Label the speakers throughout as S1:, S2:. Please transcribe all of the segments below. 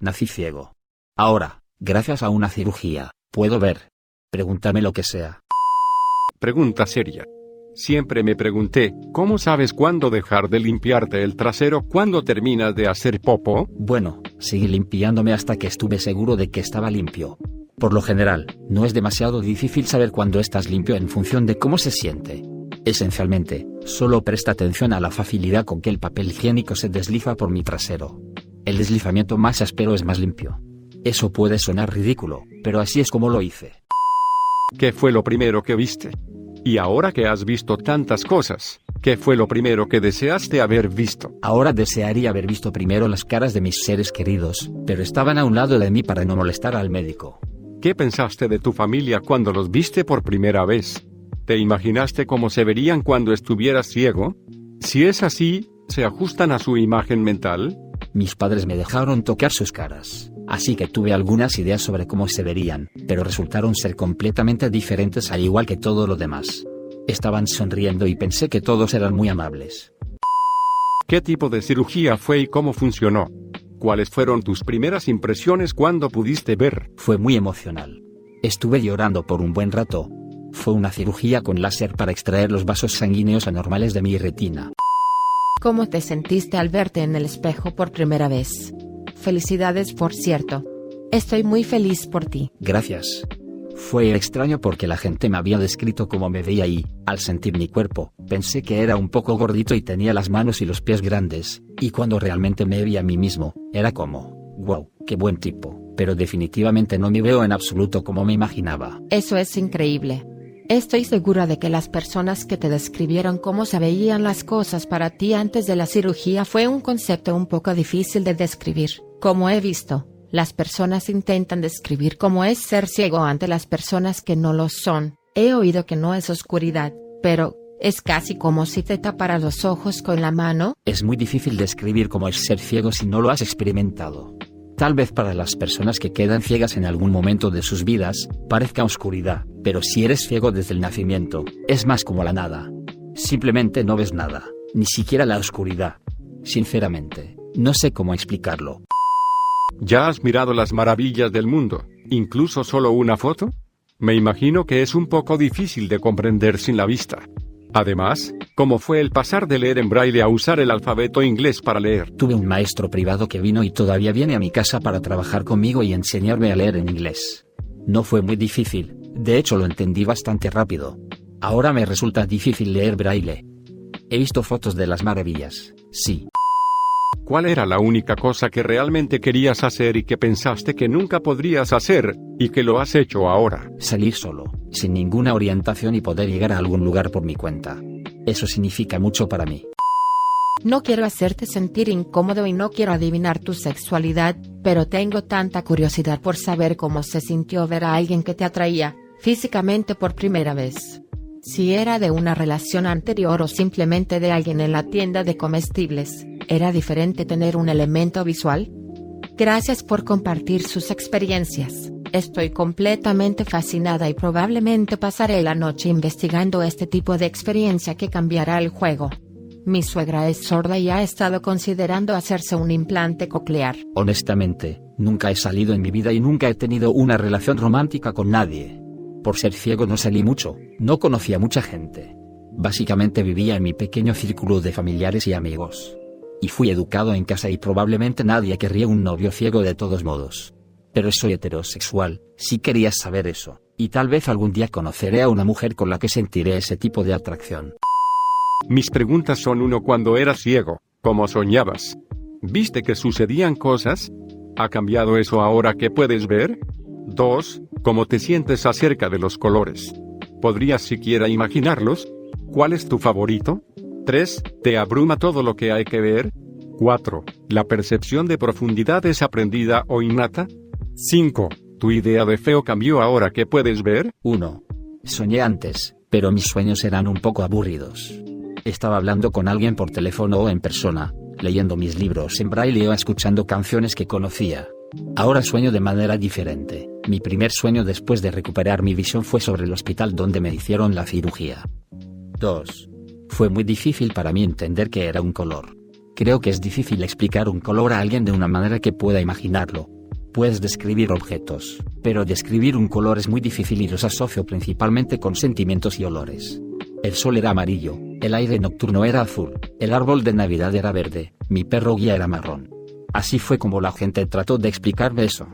S1: nací ciego. Ahora, gracias a una cirugía, puedo ver. Pregúntame lo que sea.
S2: Pregunta seria. Siempre me pregunté, ¿cómo sabes cuándo dejar de limpiarte el trasero cuando terminas de hacer popo?
S1: Bueno, seguí limpiándome hasta que estuve seguro de que estaba limpio. Por lo general, no es demasiado difícil saber cuándo estás limpio en función de cómo se siente. Esencialmente, solo presta atención a la facilidad con que el papel higiénico se desliza por mi trasero. El deslizamiento más áspero es más limpio. Eso puede sonar ridículo, pero así es como lo hice.
S2: ¿Qué fue lo primero que viste? Y ahora que has visto tantas cosas, ¿qué fue lo primero que deseaste haber visto?
S1: Ahora desearía haber visto primero las caras de mis seres queridos, pero estaban a un lado de mí para no molestar al médico.
S2: ¿Qué pensaste de tu familia cuando los viste por primera vez? ¿Te imaginaste cómo se verían cuando estuvieras ciego? Si es así, ¿se ajustan a su imagen mental?
S1: Mis padres me dejaron tocar sus caras, así que tuve algunas ideas sobre cómo se verían, pero resultaron ser completamente diferentes al igual que todo lo demás. Estaban sonriendo y pensé que todos eran muy amables.
S2: ¿Qué tipo de cirugía fue y cómo funcionó? ¿Cuáles fueron tus primeras impresiones cuando pudiste ver?
S1: Fue muy emocional. Estuve llorando por un buen rato. Fue una cirugía con láser para extraer los vasos sanguíneos anormales de mi retina.
S3: ¿Cómo te sentiste al verte en el espejo por primera vez? Felicidades, por cierto. Estoy muy feliz por ti.
S1: Gracias. Fue extraño porque la gente me había descrito cómo me veía y, al sentir mi cuerpo, pensé que era un poco gordito y tenía las manos y los pies grandes, y cuando realmente me vi a mí mismo, era como, wow, qué buen tipo, pero definitivamente no me veo en absoluto como me imaginaba.
S3: Eso es increíble. Estoy segura de que las personas que te describieron cómo se veían las cosas para ti antes de la cirugía fue un concepto un poco difícil de describir. Como he visto, las personas intentan describir cómo es ser ciego ante las personas que no lo son. He oído que no es oscuridad, pero es casi como si te tapara los ojos con la mano.
S1: Es muy difícil describir cómo es ser ciego si no lo has experimentado. Tal vez para las personas que quedan ciegas en algún momento de sus vidas, parezca oscuridad, pero si eres ciego desde el nacimiento, es más como la nada. Simplemente no ves nada, ni siquiera la oscuridad. Sinceramente, no sé cómo explicarlo.
S2: ¿Ya has mirado las maravillas del mundo, incluso solo una foto? Me imagino que es un poco difícil de comprender sin la vista. Además, ¿cómo fue el pasar de leer en braille a usar el alfabeto inglés para leer?
S1: Tuve un maestro privado que vino y todavía viene a mi casa para trabajar conmigo y enseñarme a leer en inglés. No fue muy difícil, de hecho lo entendí bastante rápido. Ahora me resulta difícil leer braille. He visto fotos de las maravillas, sí.
S2: ¿Cuál era la única cosa que realmente querías hacer y que pensaste que nunca podrías hacer, y que lo has hecho ahora?
S1: Salir solo, sin ninguna orientación y poder llegar a algún lugar por mi cuenta. Eso significa mucho para mí.
S3: No quiero hacerte sentir incómodo y no quiero adivinar tu sexualidad, pero tengo tanta curiosidad por saber cómo se sintió ver a alguien que te atraía físicamente por primera vez. Si era de una relación anterior o simplemente de alguien en la tienda de comestibles, ¿era diferente tener un elemento visual? Gracias por compartir sus experiencias. Estoy completamente fascinada y probablemente pasaré la noche investigando este tipo de experiencia que cambiará el juego. Mi suegra es sorda y ha estado considerando hacerse un implante coclear.
S1: Honestamente, nunca he salido en mi vida y nunca he tenido una relación romántica con nadie. Por ser ciego no salí mucho, no conocía mucha gente. Básicamente vivía en mi pequeño círculo de familiares y amigos. Y fui educado en casa y probablemente nadie querría un novio ciego de todos modos. Pero soy heterosexual, si querías saber eso, y tal vez algún día conoceré a una mujer con la que sentiré ese tipo de atracción.
S2: Mis preguntas son uno cuando eras ciego, ¿cómo soñabas? ¿Viste que sucedían cosas? ¿Ha cambiado eso ahora que puedes ver? 2. ¿Cómo te sientes acerca de los colores? ¿Podrías siquiera imaginarlos? ¿Cuál es tu favorito? 3. ¿Te abruma todo lo que hay que ver? 4. ¿La percepción de profundidad es aprendida o innata? 5. ¿Tu idea de feo cambió ahora que puedes ver?
S1: 1. Soñé antes, pero mis sueños eran un poco aburridos. Estaba hablando con alguien por teléfono o en persona, leyendo mis libros en braille o escuchando canciones que conocía. Ahora sueño de manera diferente. Mi primer sueño después de recuperar mi visión fue sobre el hospital donde me hicieron la cirugía. 2. Fue muy difícil para mí entender que era un color. Creo que es difícil explicar un color a alguien de una manera que pueda imaginarlo. Puedes describir objetos, pero describir un color es muy difícil y los asocio principalmente con sentimientos y olores. El sol era amarillo, el aire nocturno era azul, el árbol de Navidad era verde, mi perro guía era marrón. Así fue como la gente trató de explicarme eso.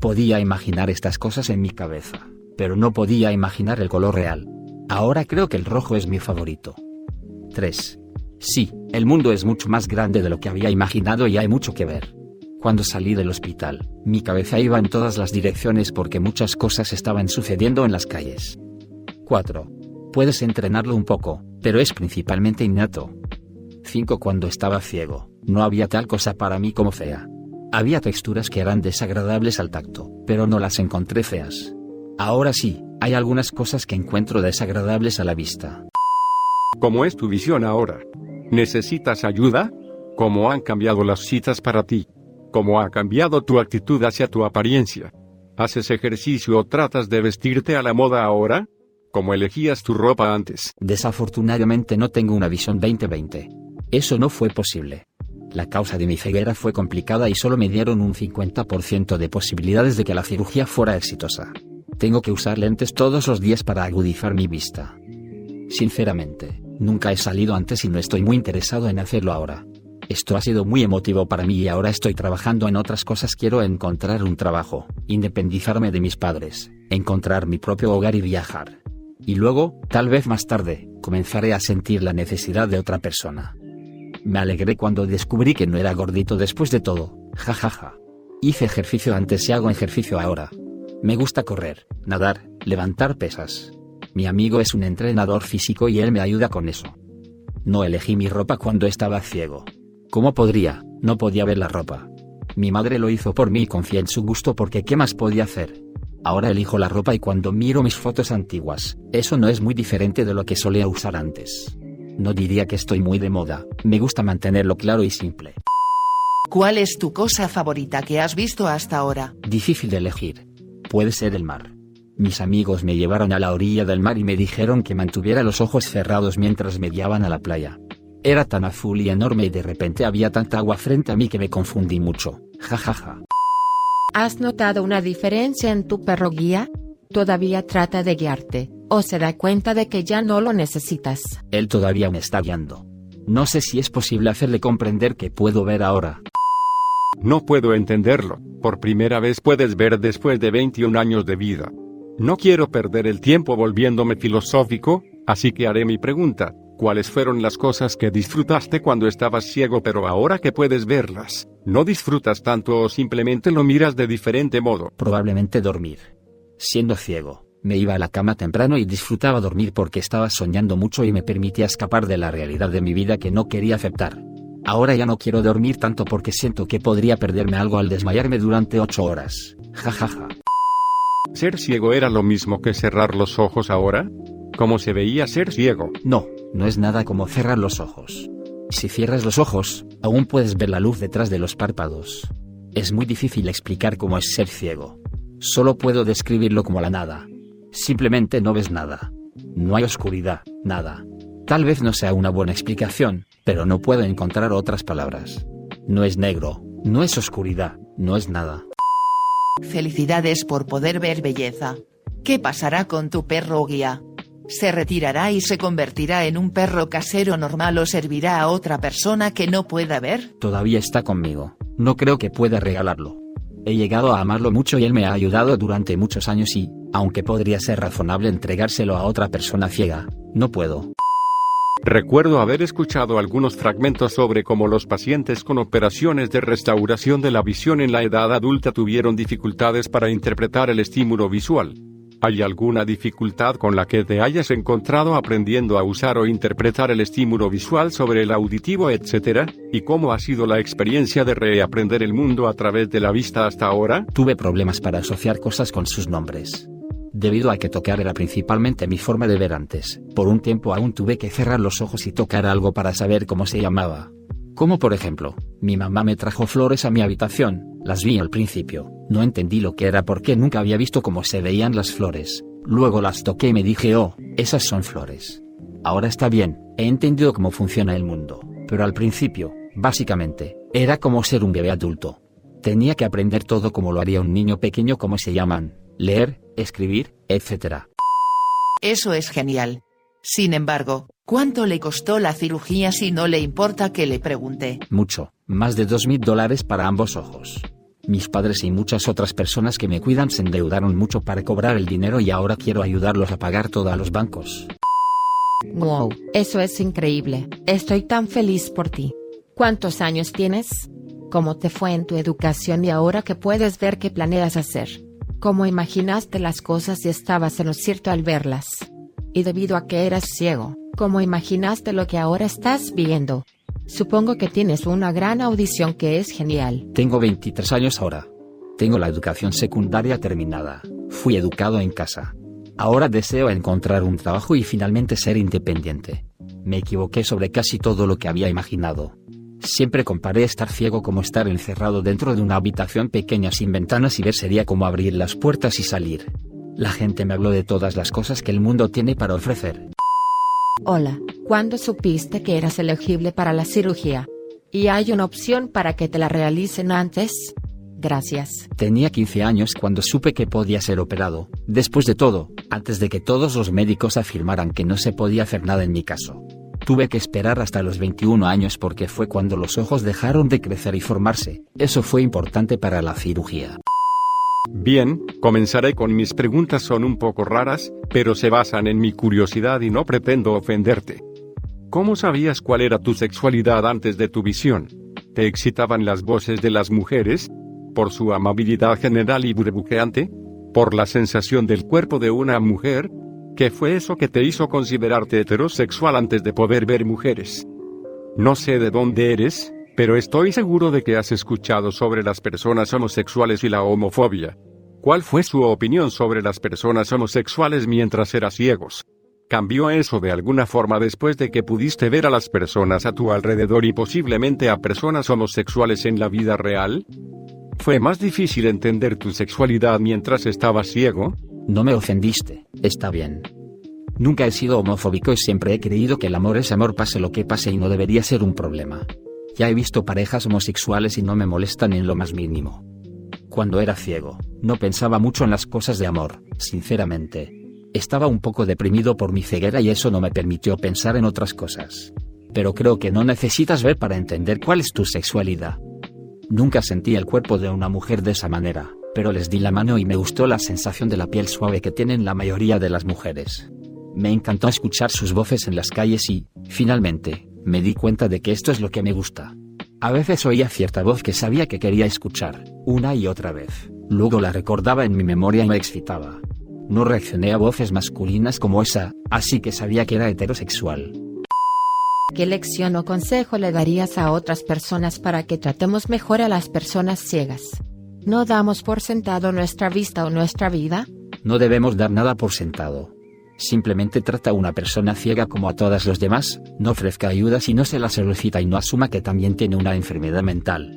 S1: Podía imaginar estas cosas en mi cabeza, pero no podía imaginar el color real. Ahora creo que el rojo es mi favorito. 3. Sí, el mundo es mucho más grande de lo que había imaginado y hay mucho que ver. Cuando salí del hospital, mi cabeza iba en todas las direcciones porque muchas cosas estaban sucediendo en las calles. 4. Puedes entrenarlo un poco, pero es principalmente innato. 5. Cuando estaba ciego, no había tal cosa para mí como fea. Había texturas que eran desagradables al tacto, pero no las encontré feas. Ahora sí, hay algunas cosas que encuentro desagradables a la vista.
S2: ¿Cómo es tu visión ahora? ¿Necesitas ayuda? ¿Cómo han cambiado las citas para ti? ¿Cómo ha cambiado tu actitud hacia tu apariencia? ¿Haces ejercicio o tratas de vestirte a la moda ahora? ¿Cómo elegías tu ropa antes?
S1: Desafortunadamente no tengo una visión 2020. Eso no fue posible. La causa de mi ceguera fue complicada y solo me dieron un 50% de posibilidades de que la cirugía fuera exitosa. Tengo que usar lentes todos los días para agudizar mi vista. Sinceramente, nunca he salido antes y no estoy muy interesado en hacerlo ahora. Esto ha sido muy emotivo para mí y ahora estoy trabajando en otras cosas. Quiero encontrar un trabajo, independizarme de mis padres, encontrar mi propio hogar y viajar. Y luego, tal vez más tarde, comenzaré a sentir la necesidad de otra persona. Me alegré cuando descubrí que no era gordito después de todo, jajaja. Hice ejercicio antes y hago ejercicio ahora. Me gusta correr, nadar, levantar pesas. Mi amigo es un entrenador físico y él me ayuda con eso. No elegí mi ropa cuando estaba ciego. ¿Cómo podría? No podía ver la ropa. Mi madre lo hizo por mí y confié en su gusto porque ¿qué más podía hacer? Ahora elijo la ropa y cuando miro mis fotos antiguas, eso no es muy diferente de lo que solía usar antes. No diría que estoy muy de moda, me gusta mantenerlo claro y simple.
S4: ¿Cuál es tu cosa favorita que has visto hasta ahora?
S1: Difícil de elegir. Puede ser el mar. Mis amigos me llevaron a la orilla del mar y me dijeron que mantuviera los ojos cerrados mientras me guiaban a la playa. Era tan azul y enorme y de repente había tanta agua frente a mí que me confundí mucho. Ja ja ja.
S3: ¿Has notado una diferencia en tu perro guía? Todavía trata de guiarte, o se da cuenta de que ya no lo necesitas.
S1: Él todavía me está guiando. No sé si es posible hacerle comprender que puedo ver ahora.
S2: No puedo entenderlo. Por primera vez puedes ver después de 21 años de vida. No quiero perder el tiempo volviéndome filosófico, así que haré mi pregunta. ¿Cuáles fueron las cosas que disfrutaste cuando estabas ciego pero ahora que puedes verlas? ¿No disfrutas tanto o simplemente lo miras de diferente modo?
S1: Probablemente dormir. Siendo ciego, me iba a la cama temprano y disfrutaba dormir porque estaba soñando mucho y me permitía escapar de la realidad de mi vida que no quería aceptar. Ahora ya no quiero dormir tanto porque siento que podría perderme algo al desmayarme durante ocho horas. Ja ja ja.
S2: ¿Ser ciego era lo mismo que cerrar los ojos ahora? ¿Cómo se veía ser ciego?
S1: No, no es nada como cerrar los ojos. Si cierras los ojos, aún puedes ver la luz detrás de los párpados. Es muy difícil explicar cómo es ser ciego. Solo puedo describirlo como la nada. Simplemente no ves nada. No hay oscuridad, nada. Tal vez no sea una buena explicación, pero no puedo encontrar otras palabras. No es negro, no es oscuridad, no es nada.
S4: Felicidades por poder ver belleza. ¿Qué pasará con tu perro guía? ¿Se retirará y se convertirá en un perro casero normal o servirá a otra persona que no pueda ver?
S1: Todavía está conmigo. No creo que pueda regalarlo. He llegado a amarlo mucho y él me ha ayudado durante muchos años y, aunque podría ser razonable entregárselo a otra persona ciega, no puedo.
S2: Recuerdo haber escuchado algunos fragmentos sobre cómo los pacientes con operaciones de restauración de la visión en la edad adulta tuvieron dificultades para interpretar el estímulo visual. ¿Hay alguna dificultad con la que te hayas encontrado aprendiendo a usar o interpretar el estímulo visual sobre el auditivo, etcétera? ¿Y cómo ha sido la experiencia de reaprender el mundo a través de la vista hasta ahora?
S1: Tuve problemas para asociar cosas con sus nombres debido a que tocar era principalmente mi forma de ver antes. Por un tiempo aún tuve que cerrar los ojos y tocar algo para saber cómo se llamaba. Como por ejemplo, mi mamá me trajo flores a mi habitación, las vi al principio, no entendí lo que era porque nunca había visto cómo se veían las flores, luego las toqué y me dije, oh, esas son flores. Ahora está bien, he entendido cómo funciona el mundo, pero al principio, Básicamente, era como ser un bebé adulto. Tenía que aprender todo como lo haría un niño pequeño como se llaman, leer, escribir, etc.
S4: Eso es genial. Sin embargo, ¿cuánto le costó la cirugía si no le importa que le pregunte?
S1: Mucho, más de dos mil dólares para ambos ojos. Mis padres y muchas otras personas que me cuidan se endeudaron mucho para cobrar el dinero y ahora quiero ayudarlos a pagar todo a los bancos.
S3: Wow, eso es increíble. Estoy tan feliz por ti. ¿Cuántos años tienes? ¿Cómo te fue en tu educación y ahora que puedes ver qué planeas hacer? ¿Cómo imaginaste las cosas y estabas en lo cierto al verlas? Y debido a que eras ciego, ¿cómo imaginaste lo que ahora estás viendo? Supongo que tienes una gran audición que es genial.
S1: Tengo 23 años ahora. Tengo la educación secundaria terminada. Fui educado en casa. Ahora deseo encontrar un trabajo y finalmente ser independiente. Me equivoqué sobre casi todo lo que había imaginado. Siempre comparé estar ciego como estar encerrado dentro de una habitación pequeña sin ventanas y ver sería como abrir las puertas y salir. La gente me habló de todas las cosas que el mundo tiene para ofrecer.
S3: Hola, ¿cuándo supiste que eras elegible para la cirugía? ¿Y hay una opción para que te la realicen antes? Gracias.
S1: Tenía 15 años cuando supe que podía ser operado. Después de todo, antes de que todos los médicos afirmaran que no se podía hacer nada en mi caso. Tuve que esperar hasta los 21 años porque fue cuando los ojos dejaron de crecer y formarse. Eso fue importante para la cirugía.
S2: Bien, comenzaré con mis preguntas son un poco raras, pero se basan en mi curiosidad y no pretendo ofenderte. ¿Cómo sabías cuál era tu sexualidad antes de tu visión? ¿Te excitaban las voces de las mujeres? ¿Por su amabilidad general y burbujeante? ¿Por la sensación del cuerpo de una mujer? ¿Qué fue eso que te hizo considerarte heterosexual antes de poder ver mujeres? No sé de dónde eres, pero estoy seguro de que has escuchado sobre las personas homosexuales y la homofobia. ¿Cuál fue su opinión sobre las personas homosexuales mientras eras ciegos? ¿Cambió eso de alguna forma después de que pudiste ver a las personas a tu alrededor y posiblemente a personas homosexuales en la vida real? ¿Fue más difícil entender tu sexualidad mientras estabas ciego?
S1: No me ofendiste, está bien. Nunca he sido homofóbico y siempre he creído que el amor es amor pase lo que pase y no debería ser un problema. Ya he visto parejas homosexuales y no me molestan en lo más mínimo. Cuando era ciego, no pensaba mucho en las cosas de amor, sinceramente. Estaba un poco deprimido por mi ceguera y eso no me permitió pensar en otras cosas. Pero creo que no necesitas ver para entender cuál es tu sexualidad. Nunca sentí el cuerpo de una mujer de esa manera, pero les di la mano y me gustó la sensación de la piel suave que tienen la mayoría de las mujeres. Me encantó escuchar sus voces en las calles y, finalmente, me di cuenta de que esto es lo que me gusta. A veces oía cierta voz que sabía que quería escuchar, una y otra vez. Luego la recordaba en mi memoria y me excitaba. No reaccioné a voces masculinas como esa, así que sabía que era heterosexual.
S3: ¿Qué lección o consejo le darías a otras personas para que tratemos mejor a las personas ciegas? ¿No damos por sentado nuestra vista o nuestra vida?
S1: No debemos dar nada por sentado. Simplemente trata a una persona ciega como a todas los demás, no ofrezca ayuda si no se la solicita y no asuma que también tiene una enfermedad mental.